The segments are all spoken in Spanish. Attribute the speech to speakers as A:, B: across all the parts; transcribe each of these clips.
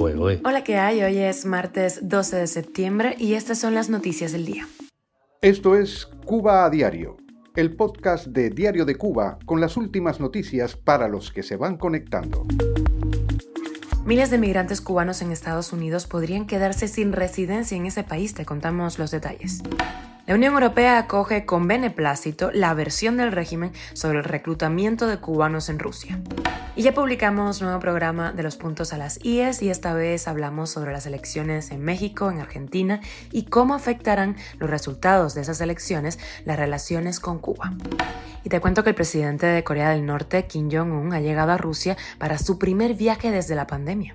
A: Hola, ¿qué hay? Hoy es martes 12 de septiembre y estas son las noticias del día.
B: Esto es Cuba a Diario, el podcast de Diario de Cuba con las últimas noticias para los que se van conectando.
A: Miles de migrantes cubanos en Estados Unidos podrían quedarse sin residencia en ese país. Te contamos los detalles. La Unión Europea acoge con beneplácito la versión del régimen sobre el reclutamiento de cubanos en Rusia. Y ya publicamos nuevo programa de los puntos a las IES y esta vez hablamos sobre las elecciones en México, en Argentina y cómo afectarán los resultados de esas elecciones las relaciones con Cuba. Y te cuento que el presidente de Corea del Norte, Kim Jong-un, ha llegado a Rusia para su primer viaje desde la pandemia.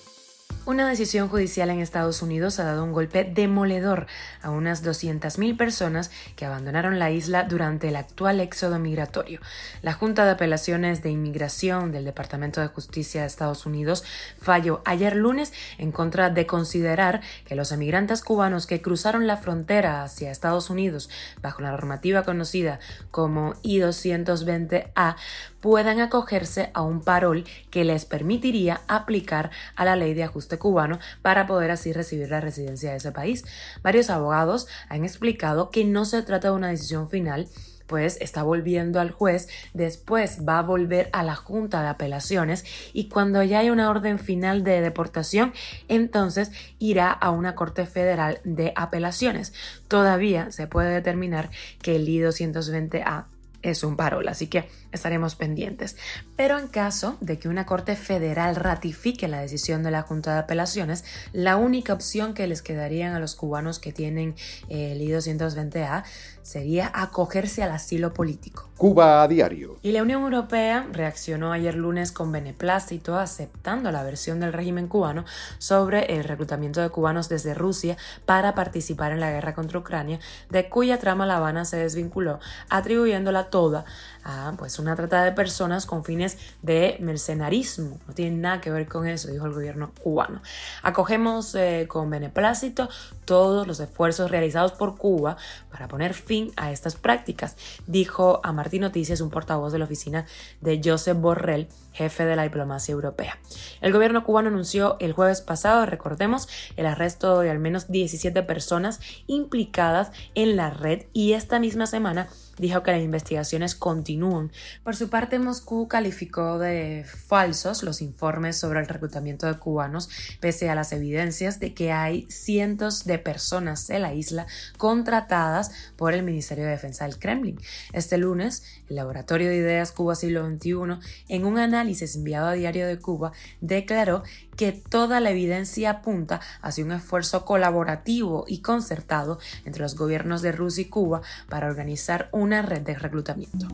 A: Una decisión judicial en Estados Unidos ha dado un golpe demoledor a unas 200.000 personas que abandonaron la isla durante el actual éxodo migratorio. La Junta de Apelaciones de Inmigración del Departamento de Justicia de Estados Unidos falló ayer lunes en contra de considerar que los emigrantes cubanos que cruzaron la frontera hacia Estados Unidos bajo la normativa conocida como I-220A puedan acogerse a un parol que les permitiría aplicar a la ley de ajuste cubano para poder así recibir la residencia de ese país. Varios abogados han explicado que no se trata de una decisión final pues está volviendo al juez, después va a volver a la Junta de Apelaciones y cuando ya haya una orden final de deportación, entonces irá a una Corte Federal de Apelaciones. Todavía se puede determinar que el I-220A es un parol, así que estaremos pendientes. Pero en caso de que una Corte Federal ratifique la decisión de la Junta de Apelaciones, la única opción que les quedarían a los cubanos que tienen eh, el I-220A sería acogerse al asilo político.
B: Cuba a diario.
A: Y la Unión Europea reaccionó ayer lunes con beneplácito aceptando la versión del régimen cubano sobre el reclutamiento de cubanos desde Rusia para participar en la guerra contra Ucrania, de cuya trama La Habana se desvinculó, atribuyéndola toda a pues, una trata de personas con fines de mercenarismo. No tiene nada que ver con eso, dijo el gobierno cubano. Acogemos eh, con beneplácito todos los esfuerzos realizados por Cuba para poner fin a estas prácticas, dijo a Martín Noticias un portavoz de la oficina de Josep Borrell, jefe de la diplomacia europea. El gobierno cubano anunció el jueves pasado, recordemos, el arresto de al menos 17 personas implicadas en la red y esta misma semana dijo que las investigaciones continúan. Por su parte, Moscú calificó de falsos los informes sobre el reclutamiento de cubanos, pese a las evidencias de que hay cientos de personas en la isla contratadas por el Ministerio de Defensa del Kremlin. Este lunes, el Laboratorio de Ideas Cuba Siglo XXI, en un análisis enviado a Diario de Cuba, declaró que toda la evidencia apunta hacia un esfuerzo colaborativo y concertado entre los gobiernos de Rusia y Cuba para organizar una red de reclutamiento.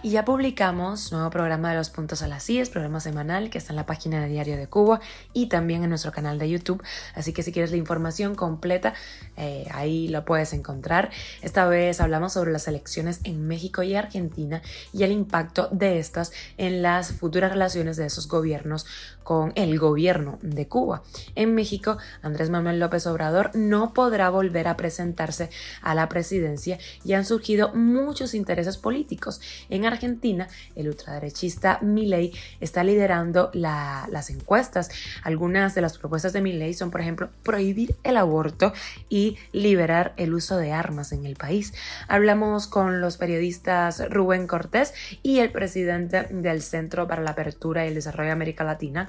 A: Y ya publicamos nuevo programa de los puntos a las CIES, programa semanal que está en la página de Diario de Cuba y también en nuestro canal de YouTube. Así que si quieres la información completa, eh, ahí lo puedes encontrar. Esta vez hablamos sobre las elecciones en México y Argentina y el impacto de estas en las futuras relaciones de esos gobiernos con el gobierno de Cuba. En México, Andrés Manuel López Obrador no podrá volver a presentarse a la presidencia y han surgido muchos intereses políticos. En Argentina, el ultraderechista Milei está liderando las encuestas. Algunas de las propuestas de Milei son, por ejemplo, prohibir el aborto y liberar el uso de armas en el país. Hablamos con los periodistas Rubén Cortés y el presidente del Centro para la Apertura y el Desarrollo de América Latina,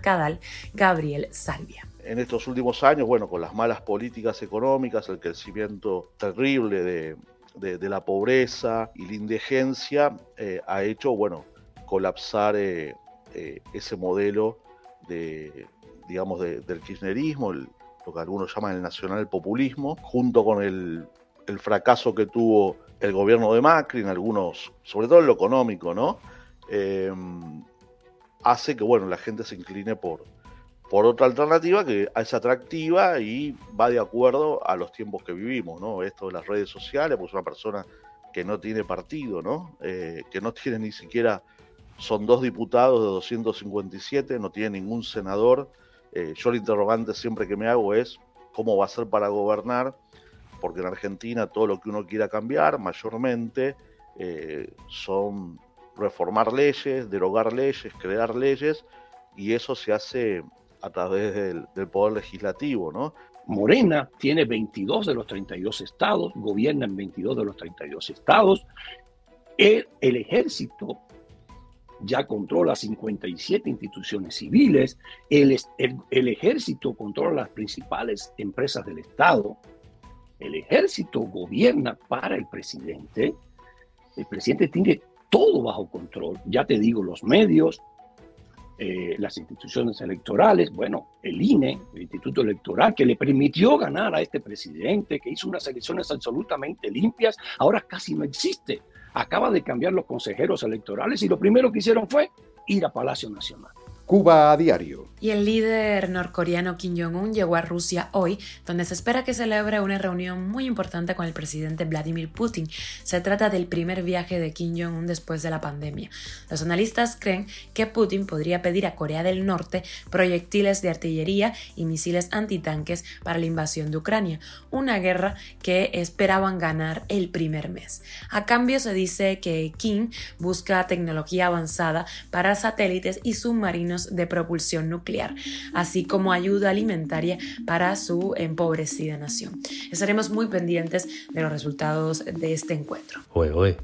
A: Gabriel Salvia.
C: En estos últimos años, bueno, con las malas políticas económicas, el crecimiento terrible de, la pobreza y la indigencia, eh, ha hecho, bueno, colapsar eh, eh, ese modelo de, digamos, del kirchnerismo, lo que algunos llaman el nacional populismo, junto con el, el fracaso que tuvo el gobierno de Macri en algunos, sobre todo en lo económico, ¿no? hace que bueno, la gente se incline por, por otra alternativa que es atractiva y va de acuerdo a los tiempos que vivimos, ¿no? Esto de las redes sociales, pues una persona que no tiene partido, ¿no? Eh, que no tiene ni siquiera, son dos diputados de 257, no tiene ningún senador. Eh, yo el interrogante siempre que me hago es cómo va a ser para gobernar, porque en Argentina todo lo que uno quiera cambiar, mayormente, eh, son reformar leyes, derogar leyes, crear leyes, y eso se hace a través del, poder legislativo, ¿no?
D: Morena tiene 22 de los 32 estados, gobierna en 22 de los 32 estados. El, el ejército ya controla 57 instituciones civiles, el, el, ejército controla las principales empresas del Estado, el ejército gobierna para el presidente, el presidente tiene todo bajo control, ya te digo, los medios, eh, las instituciones electorales, bueno, el INE, el Instituto Electoral, que le permitió ganar a este presidente, que hizo unas elecciones absolutamente limpias, ahora casi no existe acaba de cambiar los consejeros electorales y lo primero que hicieron fue ir a Palacio Nacional.
B: Cuba a diario.
A: Y el líder norcoreano Kim Jong-un llegó a Rusia hoy, donde se espera que celebre una reunión muy importante con el presidente Vladimir Putin. Se trata del primer viaje de Kim Jong-un después de la pandemia. Los analistas creen que Putin podría pedir a Corea del Norte proyectiles de artillería y misiles antitanques para la invasión de Ucrania, una guerra que esperaban ganar el primer mes. A cambio se dice que Kim busca tecnología avanzada para satélites y submarinos de propulsión nuclear, así como ayuda alimentaria para su empobrecida nación. Estaremos muy pendientes de los resultados de este encuentro.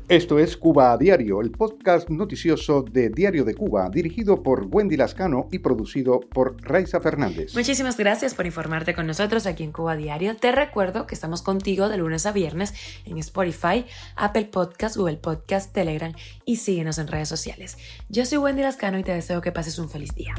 B: Esto es Cuba a Diario, el podcast noticioso de Diario de Cuba, dirigido por Wendy Lascano y producido por Raiza Fernández.
A: Muchísimas gracias por informarte con nosotros aquí en Cuba a Diario. Te recuerdo que estamos contigo de lunes a viernes en Spotify, Apple Podcast, Google Podcast, Telegram y síguenos en redes sociales. Yo soy Wendy Lascano y te deseo que pases un feliz día.